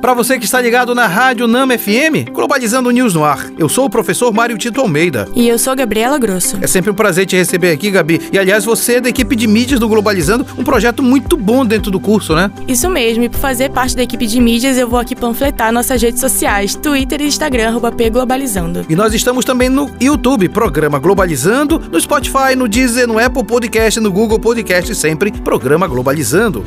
Para você que está ligado na Rádio Nama FM, Globalizando News no ar. Eu sou o professor Mário Tito Almeida. E eu sou Gabriela Grosso. É sempre um prazer te receber aqui, Gabi. E aliás, você é da equipe de mídias do Globalizando, um projeto muito bom dentro do curso, né? Isso mesmo, e por fazer parte da equipe de mídias, eu vou aqui panfletar nossas redes sociais, Twitter e Instagram, arroba Globalizando. E nós estamos também no YouTube, programa Globalizando, no Spotify, no Deezer, no Apple Podcast, no Google Podcast, sempre programa Globalizando.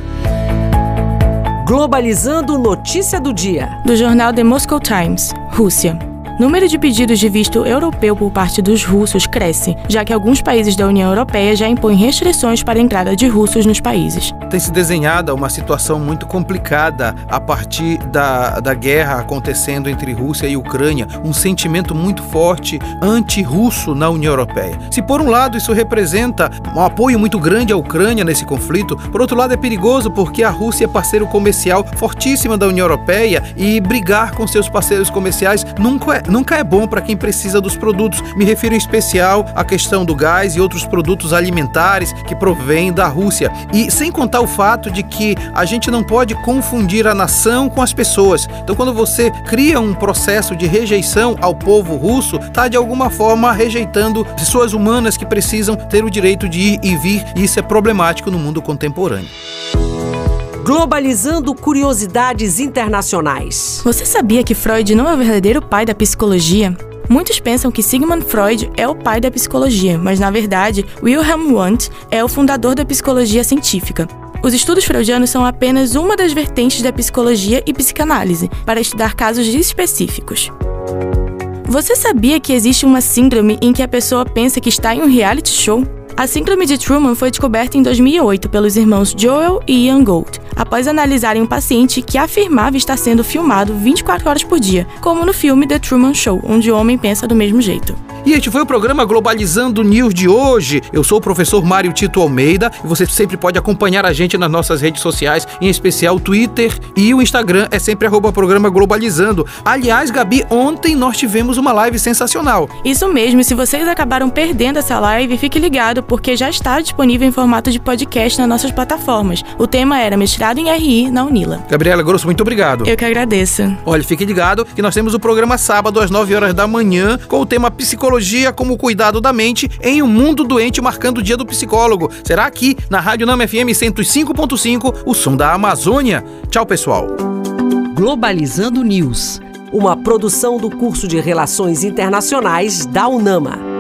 Globalizando notícia do dia. Do jornal The Moscow Times, Rússia. Número de pedidos de visto europeu por parte dos russos cresce, já que alguns países da União Europeia já impõem restrições para a entrada de russos nos países. Tem se desenhada uma situação muito complicada a partir da, da guerra acontecendo entre Rússia e Ucrânia, um sentimento muito forte anti-russo na União Europeia. Se por um lado isso representa um apoio muito grande à Ucrânia nesse conflito, por outro lado é perigoso porque a Rússia é parceiro comercial fortíssima da União Europeia e brigar com seus parceiros comerciais nunca é, nunca é bom para quem precisa dos produtos. Me refiro em especial à questão do gás e outros produtos alimentares que provêm da Rússia. E sem contar o fato de que a gente não pode confundir a nação com as pessoas. Então, quando você cria um processo de rejeição ao povo russo, está de alguma forma rejeitando pessoas humanas que precisam ter o direito de ir e vir, e isso é problemático no mundo contemporâneo. Globalizando curiosidades internacionais. Você sabia que Freud não é o verdadeiro pai da psicologia? Muitos pensam que Sigmund Freud é o pai da psicologia, mas na verdade, Wilhelm Wundt é o fundador da psicologia científica. Os estudos freudianos são apenas uma das vertentes da psicologia e psicanálise para estudar casos específicos. Você sabia que existe uma síndrome em que a pessoa pensa que está em um reality show? A síndrome de Truman foi descoberta em 2008 pelos irmãos Joel e Ian Gold, após analisarem um paciente que afirmava estar sendo filmado 24 horas por dia, como no filme The Truman Show, onde o homem pensa do mesmo jeito. E este foi o programa Globalizando News de hoje. Eu sou o professor Mário Tito Almeida e você sempre pode acompanhar a gente nas nossas redes sociais, em especial o Twitter e o Instagram é sempre arroba programa Globalizando. Aliás, Gabi, ontem nós tivemos uma live sensacional. Isso mesmo, e se vocês acabaram perdendo essa live, fique ligado porque já está disponível em formato de podcast nas nossas plataformas. O tema era mestrado em RI na Unila. Gabriela Grosso, muito obrigado. Eu que agradeço. Olha, fique ligado que nós temos o programa sábado às 9 horas da manhã com o tema psicologia psicologia como cuidado da mente em um mundo doente marcando o dia do psicólogo. Será aqui na Rádio Nama FM 105.5, o som da Amazônia. Tchau, pessoal. Globalizando News, uma produção do curso de Relações Internacionais da UNAMA.